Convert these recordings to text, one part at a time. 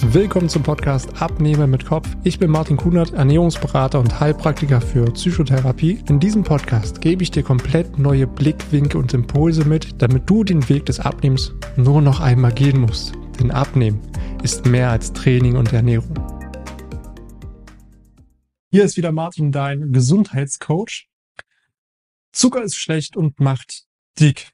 Willkommen zum Podcast Abnehmen mit Kopf. Ich bin Martin Kunert, Ernährungsberater und Heilpraktiker für Psychotherapie. In diesem Podcast gebe ich dir komplett neue Blickwinkel und Impulse mit, damit du den Weg des Abnehmens nur noch einmal gehen musst. Denn Abnehmen ist mehr als Training und Ernährung. Hier ist wieder Martin, dein Gesundheitscoach. Zucker ist schlecht und macht dick.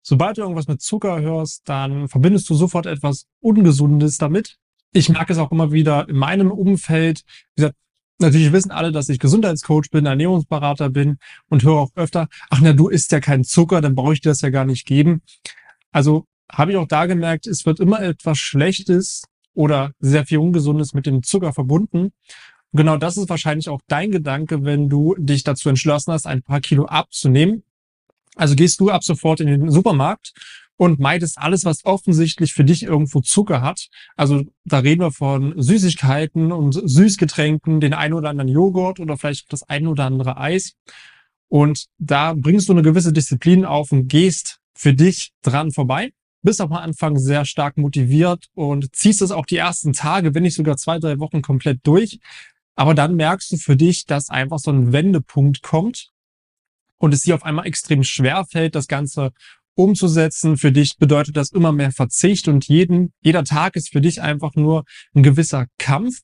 Sobald du irgendwas mit Zucker hörst, dann verbindest du sofort etwas Ungesundes damit ich merke es auch immer wieder in meinem Umfeld. Wie gesagt, natürlich wissen alle, dass ich Gesundheitscoach bin, Ernährungsberater bin und höre auch öfter, ach na, du isst ja keinen Zucker, dann brauche ich dir das ja gar nicht geben. Also habe ich auch da gemerkt, es wird immer etwas Schlechtes oder sehr viel Ungesundes mit dem Zucker verbunden. Und genau das ist wahrscheinlich auch dein Gedanke, wenn du dich dazu entschlossen hast, ein paar Kilo abzunehmen. Also gehst du ab sofort in den Supermarkt und meidest alles, was offensichtlich für dich irgendwo Zucker hat. Also da reden wir von Süßigkeiten und Süßgetränken, den ein oder anderen Joghurt oder vielleicht das ein oder andere Eis. Und da bringst du eine gewisse Disziplin auf und gehst für dich dran vorbei. Bist am Anfang sehr stark motiviert und ziehst es auch die ersten Tage, wenn nicht sogar zwei, drei Wochen komplett durch. Aber dann merkst du für dich, dass einfach so ein Wendepunkt kommt und es dir auf einmal extrem schwer fällt, das Ganze umzusetzen. Für dich bedeutet das immer mehr Verzicht und jeden, jeder Tag ist für dich einfach nur ein gewisser Kampf.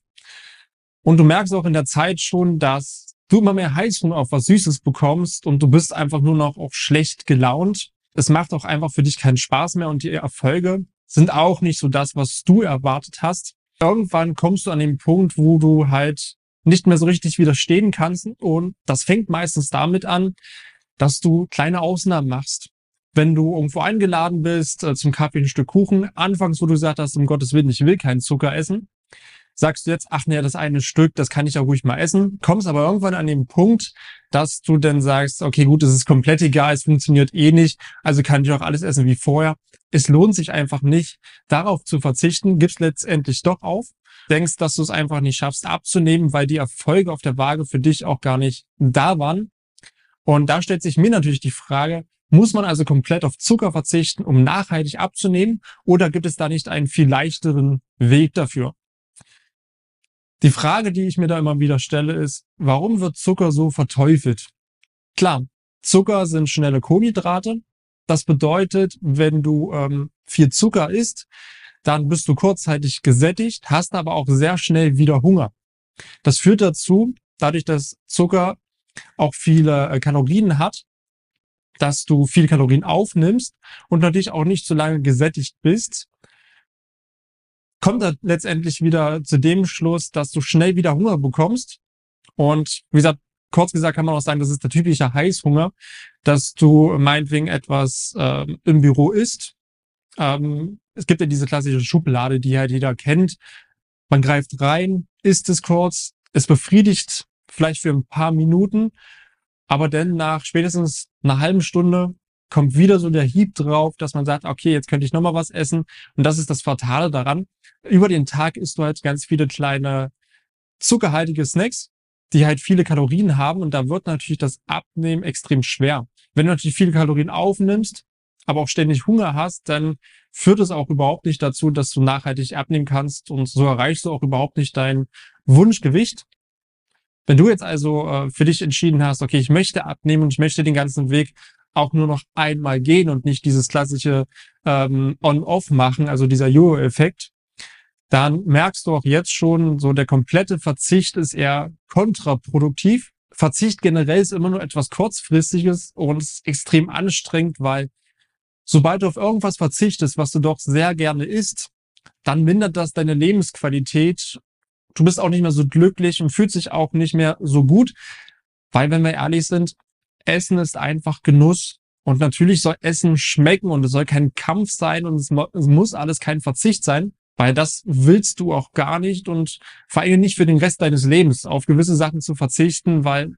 Und du merkst auch in der Zeit schon, dass du immer mehr Heißhunger auf was Süßes bekommst und du bist einfach nur noch auch schlecht gelaunt. Es macht auch einfach für dich keinen Spaß mehr und die Erfolge sind auch nicht so das, was du erwartet hast. Irgendwann kommst du an den Punkt, wo du halt nicht mehr so richtig widerstehen kannst und das fängt meistens damit an, dass du kleine Ausnahmen machst wenn du irgendwo eingeladen bist äh, zum Kaffee ein Stück Kuchen, anfangs, wo du gesagt hast, um Gottes Willen, ich will keinen Zucker essen, sagst du jetzt, ach nee, das eine Stück, das kann ich ja ruhig mal essen, kommst aber irgendwann an den Punkt, dass du dann sagst, okay, gut, es ist komplett egal, es funktioniert eh nicht, also kann ich auch alles essen wie vorher. Es lohnt sich einfach nicht, darauf zu verzichten, gibst letztendlich doch auf, denkst, dass du es einfach nicht schaffst abzunehmen, weil die Erfolge auf der Waage für dich auch gar nicht da waren. Und da stellt sich mir natürlich die Frage, muss man also komplett auf Zucker verzichten, um nachhaltig abzunehmen? Oder gibt es da nicht einen viel leichteren Weg dafür? Die Frage, die ich mir da immer wieder stelle, ist, warum wird Zucker so verteufelt? Klar, Zucker sind schnelle Kohlenhydrate. Das bedeutet, wenn du ähm, viel Zucker isst, dann bist du kurzzeitig gesättigt, hast aber auch sehr schnell wieder Hunger. Das führt dazu, dadurch, dass Zucker auch viele äh, Kalorien hat, dass du viel Kalorien aufnimmst und natürlich auch nicht so lange gesättigt bist, kommt er letztendlich wieder zu dem Schluss, dass du schnell wieder Hunger bekommst. Und wie gesagt, kurz gesagt kann man auch sagen, das ist der typische Heißhunger, dass du meinetwegen etwas ähm, im Büro isst. Ähm, es gibt ja diese klassische Schublade, die halt jeder kennt. Man greift rein, isst es kurz, es befriedigt vielleicht für ein paar Minuten aber dann nach spätestens einer halben Stunde kommt wieder so der Hieb drauf, dass man sagt, okay, jetzt könnte ich nochmal was essen. Und das ist das Fatale daran. Über den Tag isst du halt ganz viele kleine zuckerhaltige Snacks, die halt viele Kalorien haben. Und da wird natürlich das Abnehmen extrem schwer. Wenn du natürlich viele Kalorien aufnimmst, aber auch ständig Hunger hast, dann führt es auch überhaupt nicht dazu, dass du nachhaltig abnehmen kannst und so erreichst du auch überhaupt nicht dein Wunschgewicht. Wenn du jetzt also äh, für dich entschieden hast, okay, ich möchte abnehmen und ich möchte den ganzen Weg auch nur noch einmal gehen und nicht dieses klassische ähm, On-Off machen, also dieser Jojo-Effekt, dann merkst du auch jetzt schon, so der komplette Verzicht ist eher kontraproduktiv. Verzicht generell ist immer nur etwas kurzfristiges und ist extrem anstrengend, weil sobald du auf irgendwas verzichtest, was du doch sehr gerne isst, dann mindert das deine Lebensqualität du bist auch nicht mehr so glücklich und fühlt sich auch nicht mehr so gut. Weil, wenn wir ehrlich sind, Essen ist einfach Genuss. Und natürlich soll Essen schmecken und es soll kein Kampf sein und es, es muss alles kein Verzicht sein, weil das willst du auch gar nicht und vor allem nicht für den Rest deines Lebens auf gewisse Sachen zu verzichten, weil,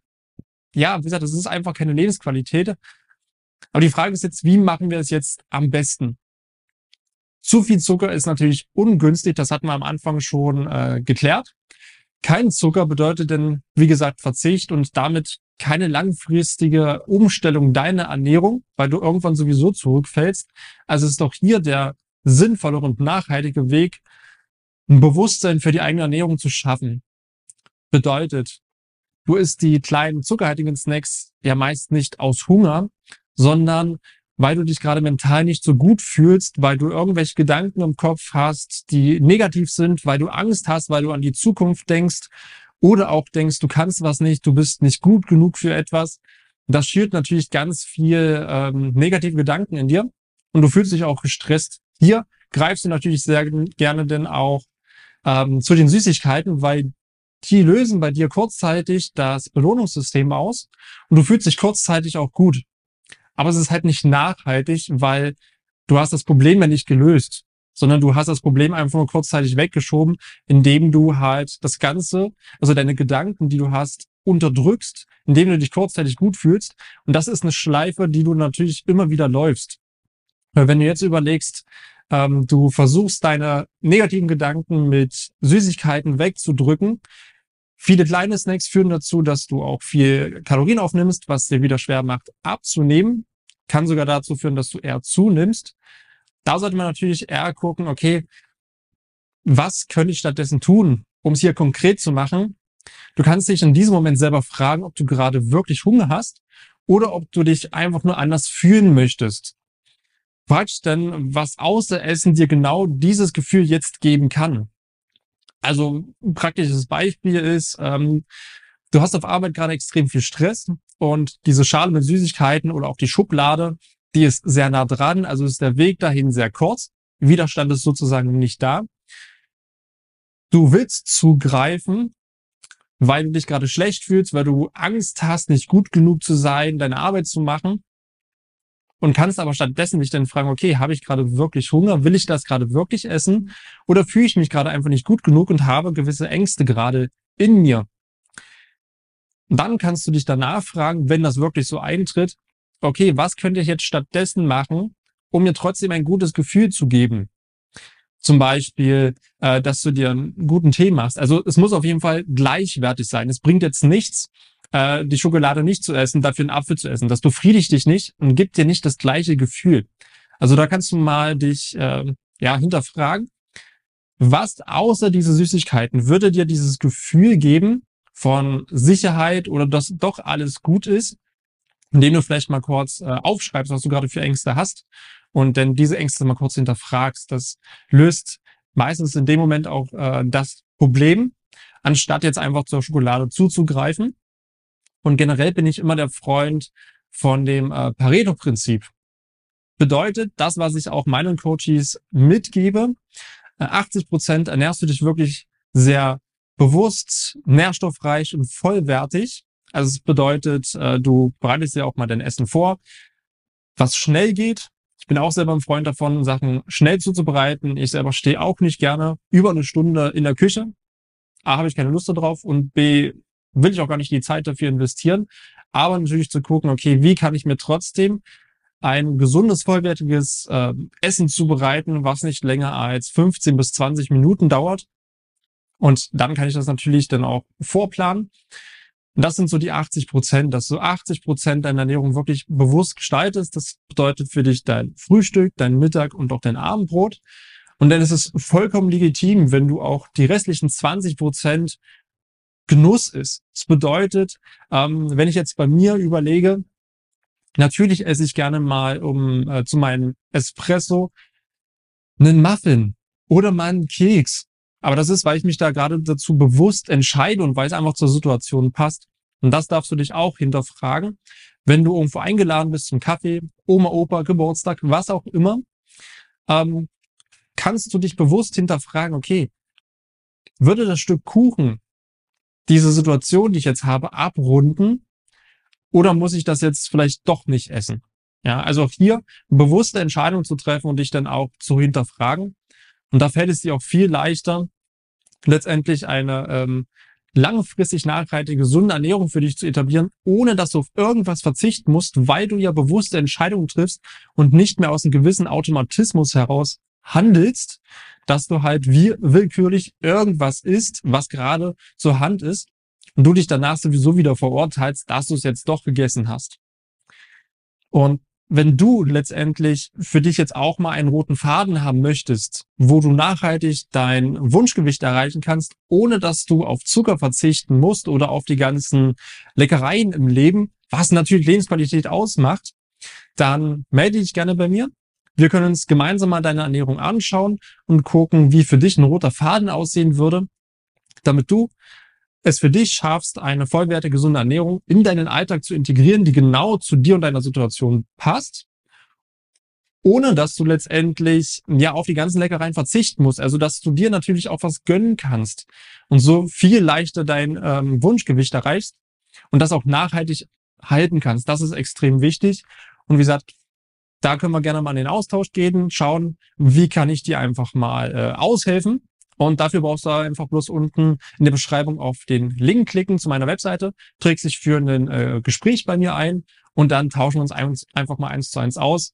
ja, wie gesagt, das ist einfach keine Lebensqualität. Aber die Frage ist jetzt, wie machen wir es jetzt am besten? Zu viel Zucker ist natürlich ungünstig, das hatten wir am Anfang schon äh, geklärt. Kein Zucker bedeutet denn, wie gesagt, Verzicht und damit keine langfristige Umstellung deiner Ernährung, weil du irgendwann sowieso zurückfällst. Also ist doch hier der sinnvolle und nachhaltige Weg, ein Bewusstsein für die eigene Ernährung zu schaffen. Bedeutet, du isst die kleinen zuckerhaltigen Snacks ja meist nicht aus Hunger, sondern weil du dich gerade mental nicht so gut fühlst, weil du irgendwelche Gedanken im Kopf hast, die negativ sind, weil du Angst hast, weil du an die Zukunft denkst oder auch denkst, du kannst was nicht, du bist nicht gut genug für etwas. Das schürt natürlich ganz viel ähm, negative Gedanken in dir und du fühlst dich auch gestresst. Hier greifst du natürlich sehr gerne denn auch ähm, zu den Süßigkeiten, weil die lösen bei dir kurzzeitig das Belohnungssystem aus und du fühlst dich kurzzeitig auch gut. Aber es ist halt nicht nachhaltig, weil du hast das Problem ja nicht gelöst, sondern du hast das Problem einfach nur kurzzeitig weggeschoben, indem du halt das Ganze, also deine Gedanken, die du hast, unterdrückst, indem du dich kurzzeitig gut fühlst. Und das ist eine Schleife, die du natürlich immer wieder läufst. Weil wenn du jetzt überlegst, ähm, du versuchst deine negativen Gedanken mit Süßigkeiten wegzudrücken, Viele kleine Snacks führen dazu, dass du auch viel Kalorien aufnimmst, was dir wieder schwer macht abzunehmen. Kann sogar dazu führen, dass du eher zunimmst. Da sollte man natürlich eher gucken, okay, was könnte ich stattdessen tun, um es hier konkret zu machen? Du kannst dich in diesem Moment selber fragen, ob du gerade wirklich Hunger hast oder ob du dich einfach nur anders fühlen möchtest. Frag dich denn, was außer Essen dir genau dieses Gefühl jetzt geben kann. Also ein praktisches Beispiel ist, ähm, du hast auf Arbeit gerade extrem viel Stress und diese Schale mit Süßigkeiten oder auch die Schublade, die ist sehr nah dran, also ist der Weg dahin sehr kurz. Widerstand ist sozusagen nicht da. Du willst zugreifen, weil du dich gerade schlecht fühlst, weil du Angst hast, nicht gut genug zu sein, deine Arbeit zu machen und kannst aber stattdessen dich dann fragen, okay, habe ich gerade wirklich Hunger? Will ich das gerade wirklich essen? Oder fühle ich mich gerade einfach nicht gut genug und habe gewisse Ängste gerade in mir? dann kannst du dich danach fragen, wenn das wirklich so eintritt, okay, was könnte ich jetzt stattdessen machen, um mir trotzdem ein gutes Gefühl zu geben? Zum Beispiel, äh, dass du dir einen guten Tee machst. Also es muss auf jeden Fall gleichwertig sein. Es bringt jetzt nichts, äh, die Schokolade nicht zu essen, dafür einen Apfel zu essen. Das befriedigt dich nicht und gibt dir nicht das gleiche Gefühl. Also da kannst du mal dich äh, ja hinterfragen, was außer diese Süßigkeiten würde dir dieses Gefühl geben von Sicherheit oder dass doch alles gut ist, indem du vielleicht mal kurz äh, aufschreibst, was du gerade für Ängste hast und dann diese Ängste mal kurz hinterfragst. Das löst meistens in dem Moment auch äh, das Problem, anstatt jetzt einfach zur Schokolade zuzugreifen. Und generell bin ich immer der Freund von dem äh, Pareto-Prinzip. Bedeutet, das, was ich auch meinen Coaches mitgebe, äh, 80 Prozent ernährst du dich wirklich sehr bewusst, nährstoffreich und vollwertig. Also es bedeutet, äh, du bereitest dir auch mal dein Essen vor, was schnell geht. Ich bin auch selber ein Freund davon, Sachen schnell zuzubereiten. Ich selber stehe auch nicht gerne über eine Stunde in der Küche. A, habe ich keine Lust darauf und B, will ich auch gar nicht die Zeit dafür investieren. Aber natürlich zu gucken, okay, wie kann ich mir trotzdem ein gesundes, vollwertiges äh, Essen zubereiten, was nicht länger als 15 bis 20 Minuten dauert. Und dann kann ich das natürlich dann auch vorplanen. Und das sind so die 80 Prozent, dass du 80 Prozent deiner Ernährung wirklich bewusst gestaltest. Das bedeutet für dich dein Frühstück, dein Mittag und auch dein Abendbrot. Und dann ist es vollkommen legitim, wenn du auch die restlichen 20 Prozent Genuss ist. Das bedeutet, ähm, wenn ich jetzt bei mir überlege, natürlich esse ich gerne mal um äh, zu meinem Espresso einen Muffin oder mal einen Keks. Aber das ist, weil ich mich da gerade dazu bewusst entscheide und weil es einfach zur Situation passt. Und das darfst du dich auch hinterfragen. Wenn du irgendwo eingeladen bist zum Kaffee, Oma, Opa, Geburtstag, was auch immer, ähm, kannst du dich bewusst hinterfragen, okay, würde das Stück Kuchen diese Situation, die ich jetzt habe, abrunden? Oder muss ich das jetzt vielleicht doch nicht essen? Ja, also auch hier bewusste Entscheidungen zu treffen und dich dann auch zu hinterfragen. Und da fällt es dir auch viel leichter, letztendlich eine ähm, langfristig nachhaltige, gesunde Ernährung für dich zu etablieren, ohne dass du auf irgendwas verzichten musst, weil du ja bewusste Entscheidungen triffst und nicht mehr aus einem gewissen Automatismus heraus handelst, dass du halt wie willkürlich irgendwas isst, was gerade zur Hand ist und du dich danach sowieso wieder verurteilst, dass du es jetzt doch gegessen hast. Und wenn du letztendlich für dich jetzt auch mal einen roten Faden haben möchtest, wo du nachhaltig dein Wunschgewicht erreichen kannst, ohne dass du auf Zucker verzichten musst oder auf die ganzen Leckereien im Leben, was natürlich Lebensqualität ausmacht, dann melde dich gerne bei mir. Wir können uns gemeinsam mal deine Ernährung anschauen und gucken, wie für dich ein roter Faden aussehen würde, damit du es für dich schaffst, eine vollwertige, gesunde Ernährung in deinen Alltag zu integrieren, die genau zu dir und deiner Situation passt, ohne dass du letztendlich ja auf die ganzen Leckereien verzichten musst. Also dass du dir natürlich auch was gönnen kannst und so viel leichter dein ähm, Wunschgewicht erreichst und das auch nachhaltig halten kannst. Das ist extrem wichtig. Und wie gesagt, da können wir gerne mal in den Austausch gehen, schauen, wie kann ich dir einfach mal äh, aushelfen und dafür brauchst du einfach bloß unten in der Beschreibung auf den Link klicken zu meiner Webseite, trägst dich für ein äh, Gespräch bei mir ein und dann tauschen wir uns ein, einfach mal eins zu eins aus.